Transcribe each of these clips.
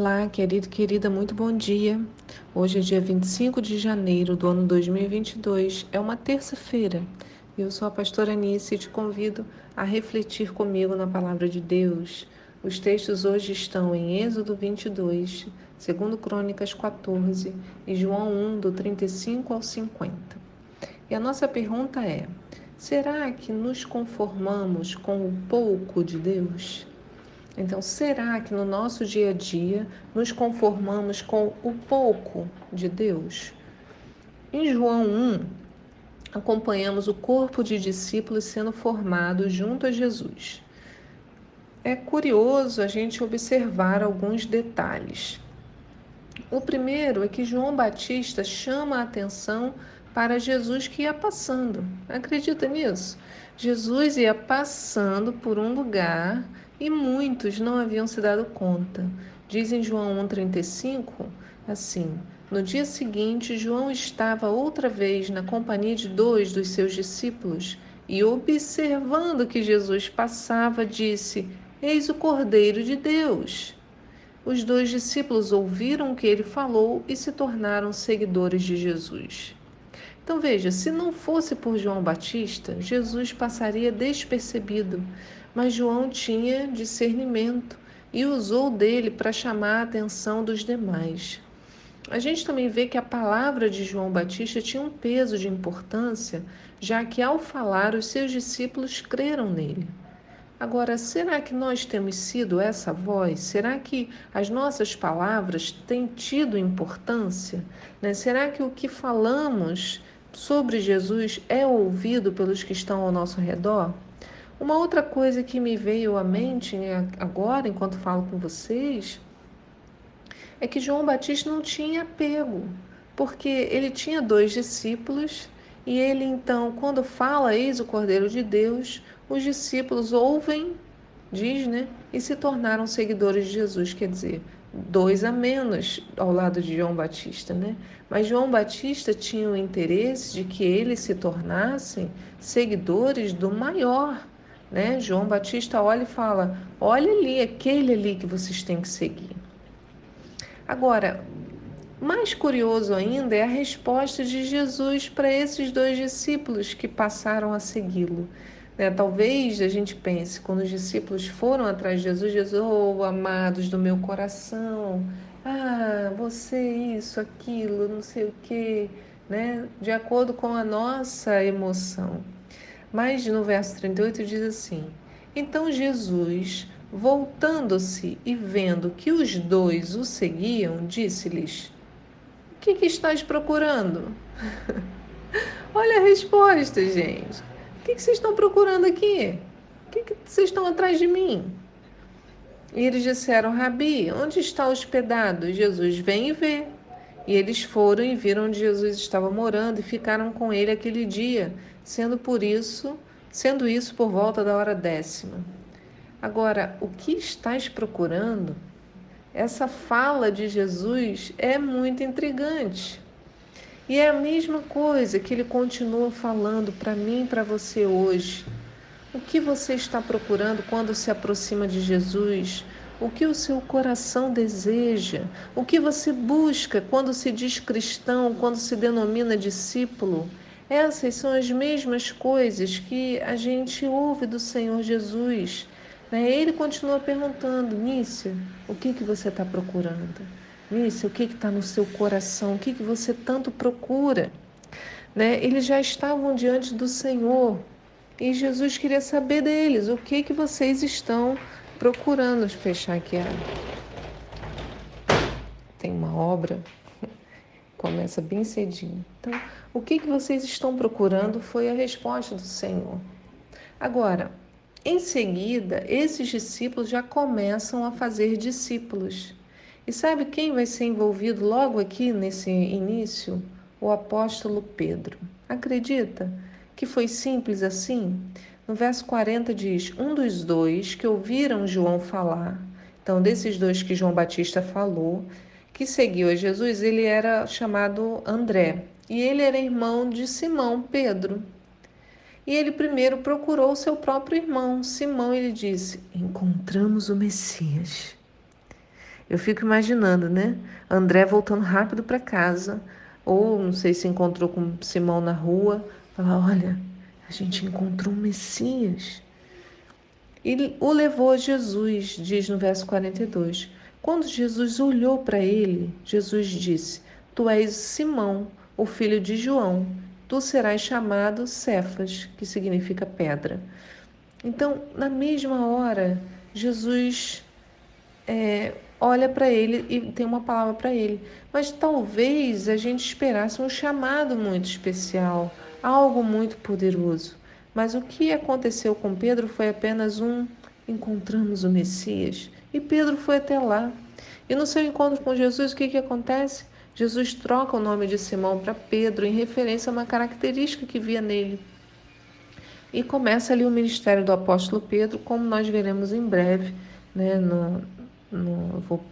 Olá, querido, querida, muito bom dia. Hoje é dia 25 de janeiro do ano 2022, é uma terça-feira. Eu sou a pastora Anice e te convido a refletir comigo na palavra de Deus. Os textos hoje estão em Êxodo 22, 2 Crônicas 14 e João 1, do 35 ao 50. E a nossa pergunta é: será que nos conformamos com o pouco de Deus? Então, será que no nosso dia a dia nos conformamos com o pouco de Deus? Em João 1, acompanhamos o corpo de discípulos sendo formado junto a Jesus. É curioso a gente observar alguns detalhes. O primeiro é que João Batista chama a atenção para Jesus que ia passando. Acredita nisso? Jesus ia passando por um lugar e muitos não haviam se dado conta. Diz em João 1,35 assim: No dia seguinte, João estava outra vez na companhia de dois dos seus discípulos e, observando que Jesus passava, disse: Eis o Cordeiro de Deus. Os dois discípulos ouviram o que ele falou e se tornaram seguidores de Jesus. Então veja, se não fosse por João Batista, Jesus passaria despercebido, mas João tinha discernimento e usou dele para chamar a atenção dos demais. A gente também vê que a palavra de João Batista tinha um peso de importância, já que ao falar os seus discípulos creram nele. Agora, será que nós temos sido essa voz? Será que as nossas palavras têm tido importância? Né? Será que o que falamos sobre Jesus é ouvido pelos que estão ao nosso redor? Uma outra coisa que me veio à mente né, agora, enquanto falo com vocês, é que João Batista não tinha apego, porque ele tinha dois discípulos e ele então, quando fala, eis o Cordeiro de Deus, os discípulos ouvem, diz, né, e se tornaram seguidores de Jesus, quer dizer, dois a menos ao lado de João Batista, né? Mas João Batista tinha o interesse de que eles se tornassem seguidores do maior, né? João Batista olha e fala: olha ali, aquele ali que vocês têm que seguir. Agora, mais curioso ainda é a resposta de Jesus para esses dois discípulos que passaram a segui-lo. Né? Talvez a gente pense, quando os discípulos foram atrás de Jesus, Jesus, oh, amados do meu coração, ah, você isso, aquilo, não sei o quê, né? de acordo com a nossa emoção. Mas no verso 38 diz assim: Então Jesus, voltando-se e vendo que os dois o seguiam, disse-lhes: O que, que estás procurando? Olha a resposta, gente. O que, que vocês estão procurando aqui? O que, que vocês estão atrás de mim? E eles disseram: Rabi, onde está hospedado? Jesus, vem e vê. E eles foram e viram onde Jesus estava morando e ficaram com ele aquele dia, sendo por isso, sendo isso por volta da hora décima. Agora, o que estás procurando? Essa fala de Jesus é muito intrigante. E é a mesma coisa que ele continua falando para mim e para você hoje. O que você está procurando quando se aproxima de Jesus? O que o seu coração deseja, o que você busca quando se diz cristão, quando se denomina discípulo. Essas são as mesmas coisas que a gente ouve do Senhor Jesus. Né? Ele continua perguntando, Nícia, o que, que você está procurando? Nícia, o que está no seu coração? O que, que você tanto procura? Né? Eles já estavam diante do Senhor e Jesus queria saber deles, o que, que vocês estão procurando fechar aqui a... Tem uma obra, começa bem cedinho. Então, o que, que vocês estão procurando foi a resposta do Senhor. Agora, em seguida, esses discípulos já começam a fazer discípulos. E sabe quem vai ser envolvido logo aqui nesse início? O apóstolo Pedro. Acredita que foi simples assim? No verso 40 diz: Um dos dois que ouviram João falar, então desses dois que João Batista falou, que seguiu a Jesus, ele era chamado André, e ele era irmão de Simão Pedro. E ele primeiro procurou seu próprio irmão, Simão, e ele disse: Encontramos o Messias. Eu fico imaginando, né? André voltando rápido para casa, ou não sei se encontrou com Simão na rua, falar: olha, a gente encontrou o Messias. E o levou a Jesus, diz no verso 42. Quando Jesus olhou para ele, Jesus disse: Tu és Simão, o filho de João. Tu serás chamado Cefas, que significa pedra. Então, na mesma hora, Jesus é, olha para ele e tem uma palavra para ele. Mas talvez a gente esperasse um chamado muito especial, algo muito poderoso. Mas o que aconteceu com Pedro foi apenas um encontramos o Messias. E Pedro foi até lá. E no seu encontro com Jesus, o que, que acontece? Jesus troca o nome de Simão para Pedro em referência a uma característica que via nele. E começa ali o ministério do apóstolo Pedro, como nós veremos em breve. Né? No, no, eu vou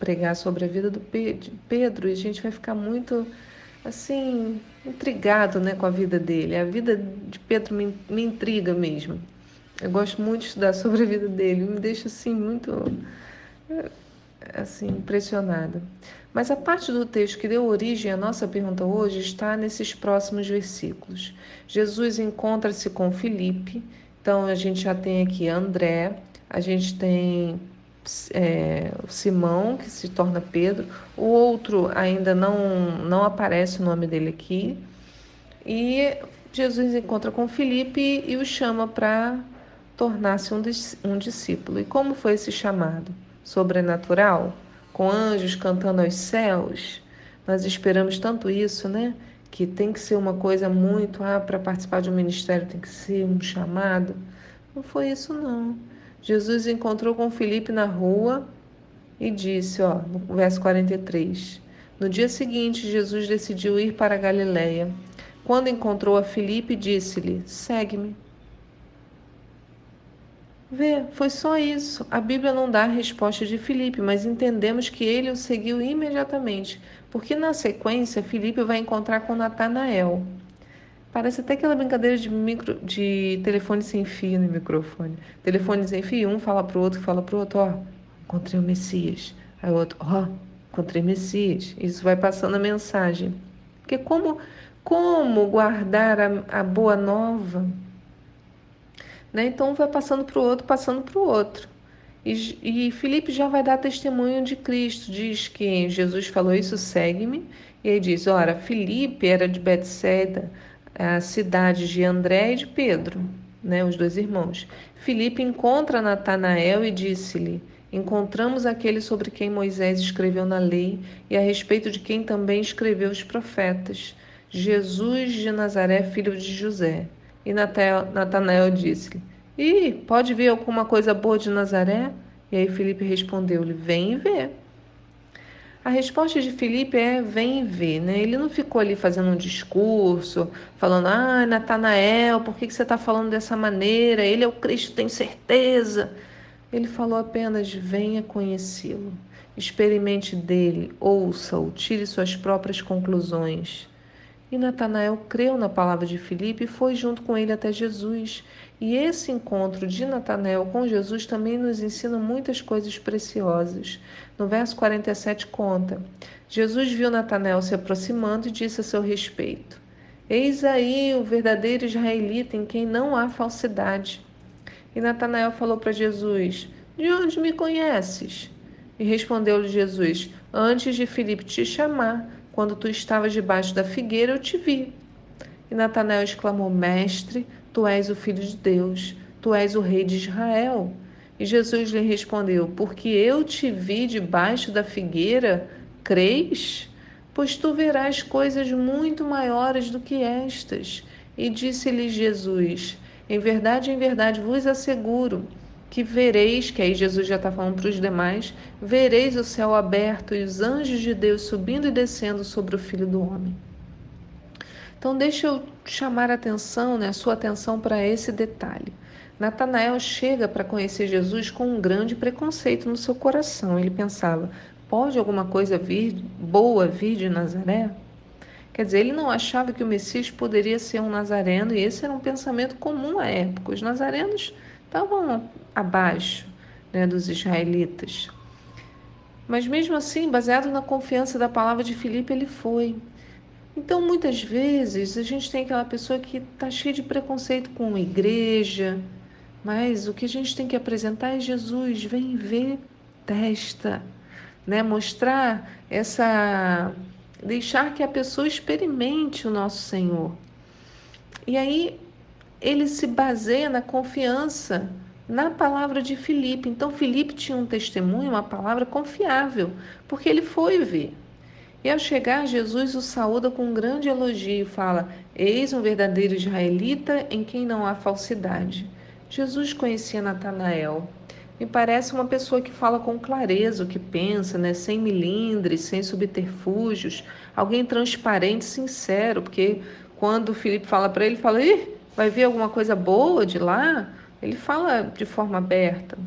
pregar sobre a vida do Pedro e a gente vai ficar muito assim intrigado né, com a vida dele. A vida de Pedro me, me intriga mesmo. Eu gosto muito de estudar sobre a vida dele, me deixa assim muito assim impressionada. Mas a parte do texto que deu origem à nossa pergunta hoje está nesses próximos versículos. Jesus encontra-se com Filipe, então a gente já tem aqui André, a gente tem é, Simão, que se torna Pedro, o outro ainda não, não aparece o nome dele aqui, e Jesus encontra com Filipe e o chama para tornar-se um, um discípulo. E como foi esse chamado? Sobrenatural? com anjos cantando aos céus. Nós esperamos tanto isso, né? Que tem que ser uma coisa muito, ah, para participar de um ministério tem que ser um chamado. Não foi isso, não. Jesus encontrou com Felipe na rua e disse, ó, no verso 43. No dia seguinte, Jesus decidiu ir para Galiléia. Quando encontrou a Felipe, disse-lhe: Segue-me. Vê, foi só isso. A Bíblia não dá a resposta de Filipe, mas entendemos que ele o seguiu imediatamente, porque na sequência Filipe vai encontrar com Natanael. Parece até aquela brincadeira de, micro, de telefone sem fio no microfone. Telefone sem fio, um fala para o outro, fala para o outro, ó, encontrei o Messias. Aí o outro, ó, encontrei o Messias. Isso vai passando a mensagem. Porque como, como guardar a, a boa nova? Né? Então, um vai passando para o outro, passando para o outro. E, e Filipe já vai dar testemunho de Cristo, diz que Jesus falou isso, segue-me. E aí diz, ora, Filipe era de Betsaida, a cidade de André e de Pedro, né, os dois irmãos. Filipe encontra Natanael e disse-lhe, encontramos aquele sobre quem Moisés escreveu na lei e a respeito de quem também escreveu os profetas, Jesus de Nazaré, filho de José. E Natanael disse-lhe: E pode ver alguma coisa boa de Nazaré? E aí Felipe respondeu-lhe: Vem e vê. A resposta de Felipe é vem e vê, né? Ele não ficou ali fazendo um discurso, falando, ah, Natanael, por que você está falando dessa maneira? Ele é o Cristo, tem certeza. Ele falou apenas, venha conhecê-lo, experimente dele, ouça-o, tire suas próprias conclusões. E Natanael creu na palavra de Filipe e foi junto com ele até Jesus. E esse encontro de Natanael com Jesus também nos ensina muitas coisas preciosas. No verso 47 conta: Jesus viu Natanael se aproximando e disse a seu respeito: Eis aí o verdadeiro israelita em quem não há falsidade. E Natanael falou para Jesus: De onde me conheces? E respondeu-lhe Jesus: Antes de Filipe te chamar, quando tu estavas debaixo da figueira, eu te vi. E Natanael exclamou: Mestre, tu és o filho de Deus, tu és o rei de Israel. E Jesus lhe respondeu: Porque eu te vi debaixo da figueira, creis? Pois tu verás coisas muito maiores do que estas. E disse-lhe Jesus: Em verdade, em verdade vos asseguro que vereis, que aí Jesus já está falando para os demais, vereis o céu aberto e os anjos de Deus subindo e descendo sobre o Filho do Homem. Então deixa eu chamar a atenção, né, a sua atenção para esse detalhe. Natanael chega para conhecer Jesus com um grande preconceito no seu coração. Ele pensava: pode alguma coisa vir boa vir de Nazaré? Quer dizer, ele não achava que o Messias poderia ser um nazareno, e esse era um pensamento comum à época. Os nazarenos estavam abaixo né, dos israelitas. Mas mesmo assim, baseado na confiança da palavra de Filipe, ele foi. Então, muitas vezes, a gente tem aquela pessoa que está cheia de preconceito com a igreja, mas o que a gente tem que apresentar é Jesus, vem ver, testa, né? Mostrar essa deixar que a pessoa experimente o nosso Senhor. E aí ele se baseia na confiança na palavra de Filipe. Então Filipe tinha um testemunho, uma palavra confiável, porque ele foi ver. E ao chegar, Jesus o saúda com um grande elogio e fala: Eis um verdadeiro israelita em quem não há falsidade. Jesus conhecia Natanael. Me parece uma pessoa que fala com clareza o que pensa, né? sem milindres, sem subterfúgios, alguém transparente, sincero, porque quando o Filipe fala para ele, fala: Ih, vai ver alguma coisa boa de lá? Ele fala de forma aberta.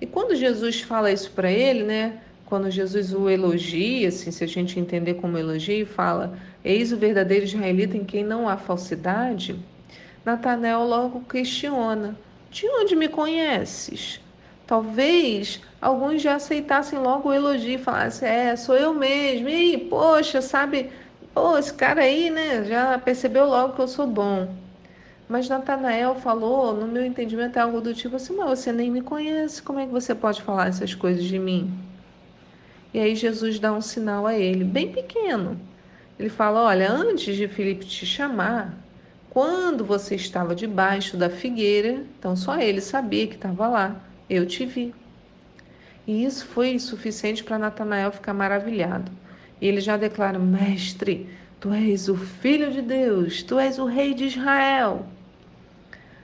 E quando Jesus fala isso para ele, né? quando Jesus o elogia, assim, se a gente entender como elogio, fala: Eis o verdadeiro israelita em quem não há falsidade. Natanael logo questiona: De onde me conheces? Talvez alguns já aceitassem logo o elogio e falassem: É, sou eu mesmo. E, poxa, sabe, pô, esse cara aí, né, já percebeu logo que eu sou bom. Mas Natanael falou, no meu entendimento, é algo do tipo assim: Mas você nem me conhece, como é que você pode falar essas coisas de mim? E aí Jesus dá um sinal a ele, bem pequeno. Ele fala: Olha, antes de Filipe te chamar, quando você estava debaixo da figueira, então só ele sabia que estava lá, eu te vi. E isso foi suficiente para Natanael ficar maravilhado. E ele já declara: Mestre, tu és o filho de Deus, tu és o rei de Israel.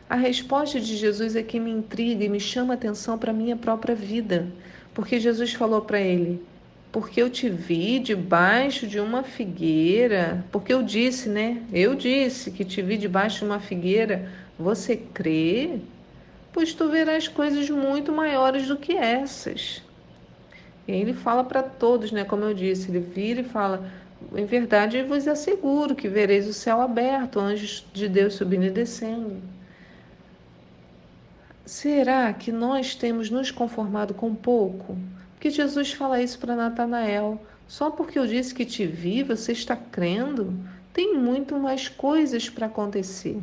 A resposta de Jesus é que me intriga e me chama a atenção para a minha própria vida, porque Jesus falou para ele: porque eu te vi debaixo de uma figueira, porque eu disse, né? Eu disse que te vi debaixo de uma figueira. Você crê? Pois tu verás coisas muito maiores do que essas. E aí ele fala para todos, né? Como eu disse, ele vira e fala: Em verdade, eu vos asseguro que vereis o céu aberto, anjos de Deus subindo e descendo. Será que nós temos nos conformado com pouco? que Jesus fala isso para Natanael. Só porque eu disse que te vi, você está crendo? Tem muito mais coisas para acontecer.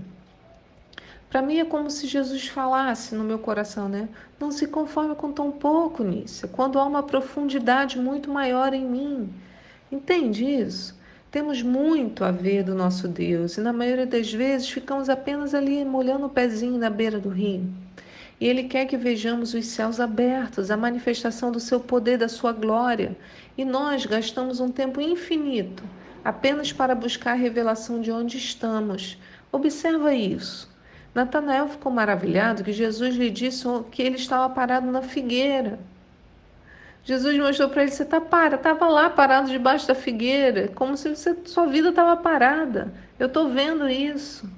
Para mim é como se Jesus falasse no meu coração, né? Não se conforme com tão pouco nisso, quando há uma profundidade muito maior em mim. Entende isso? Temos muito a ver do nosso Deus e na maioria das vezes ficamos apenas ali molhando o pezinho na beira do rio. E Ele quer que vejamos os céus abertos, a manifestação do seu poder, da sua glória. E nós gastamos um tempo infinito apenas para buscar a revelação de onde estamos. Observa isso. Natanael ficou maravilhado que Jesus lhe disse que ele estava parado na figueira. Jesus mostrou para ele: você está parado, estava lá parado debaixo da figueira, como se você, sua vida estava parada. Eu estou vendo isso.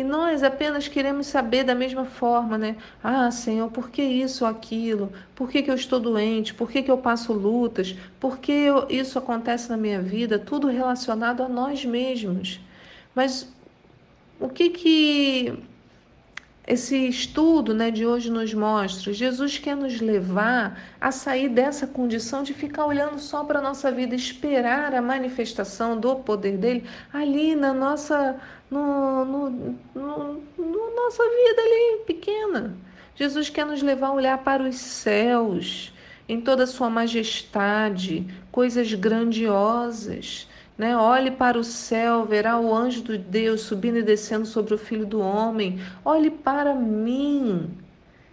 E nós apenas queremos saber da mesma forma, né? Ah, Senhor, por que isso ou aquilo? Por que, que eu estou doente? Por que, que eu passo lutas? Por que eu, isso acontece na minha vida? Tudo relacionado a nós mesmos. Mas o que que esse estudo né, de hoje nos mostra, Jesus quer nos levar a sair dessa condição de ficar olhando só para a nossa vida, esperar a manifestação do poder dele ali na nossa, no, no, no, no nossa vida ali pequena. Jesus quer nos levar a olhar para os céus em toda a sua majestade, coisas grandiosas né? Olhe para o céu, verá o anjo de Deus subindo e descendo sobre o filho do homem. Olhe para mim,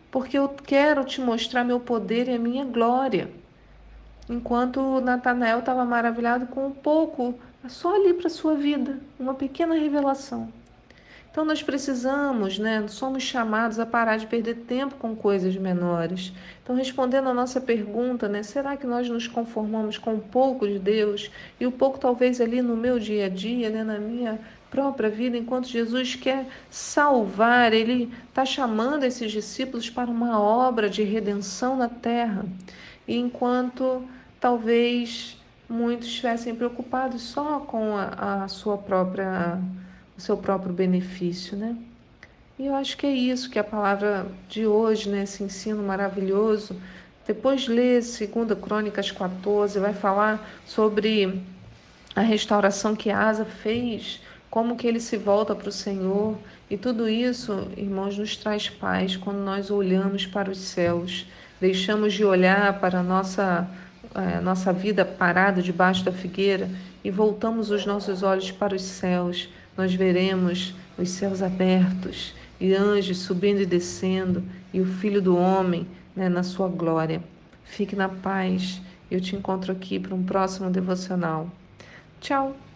porque eu quero te mostrar meu poder e a minha glória. Enquanto Natanael estava maravilhado com um pouco, só ali para a sua vida, uma pequena revelação. Então nós precisamos, né, somos chamados a parar de perder tempo com coisas menores. Então respondendo a nossa pergunta, né, será que nós nos conformamos com um pouco de Deus e o pouco talvez ali no meu dia a dia, né, na minha própria vida, enquanto Jesus quer salvar, ele está chamando esses discípulos para uma obra de redenção na terra. E enquanto talvez muitos estivessem preocupados só com a, a sua própria o seu próprio benefício, né? E eu acho que é isso que a palavra de hoje, né, esse ensino maravilhoso, Depois lê 2 Crônicas 14, vai falar sobre a restauração que Asa fez, como que ele se volta para o Senhor. E tudo isso, irmãos, nos traz paz quando nós olhamos para os céus. Deixamos de olhar para a nossa, a nossa vida parada debaixo da figueira e voltamos os nossos olhos para os céus. Nós veremos os céus abertos e anjos subindo e descendo e o Filho do Homem né, na sua glória. Fique na paz. Eu te encontro aqui para um próximo devocional. Tchau!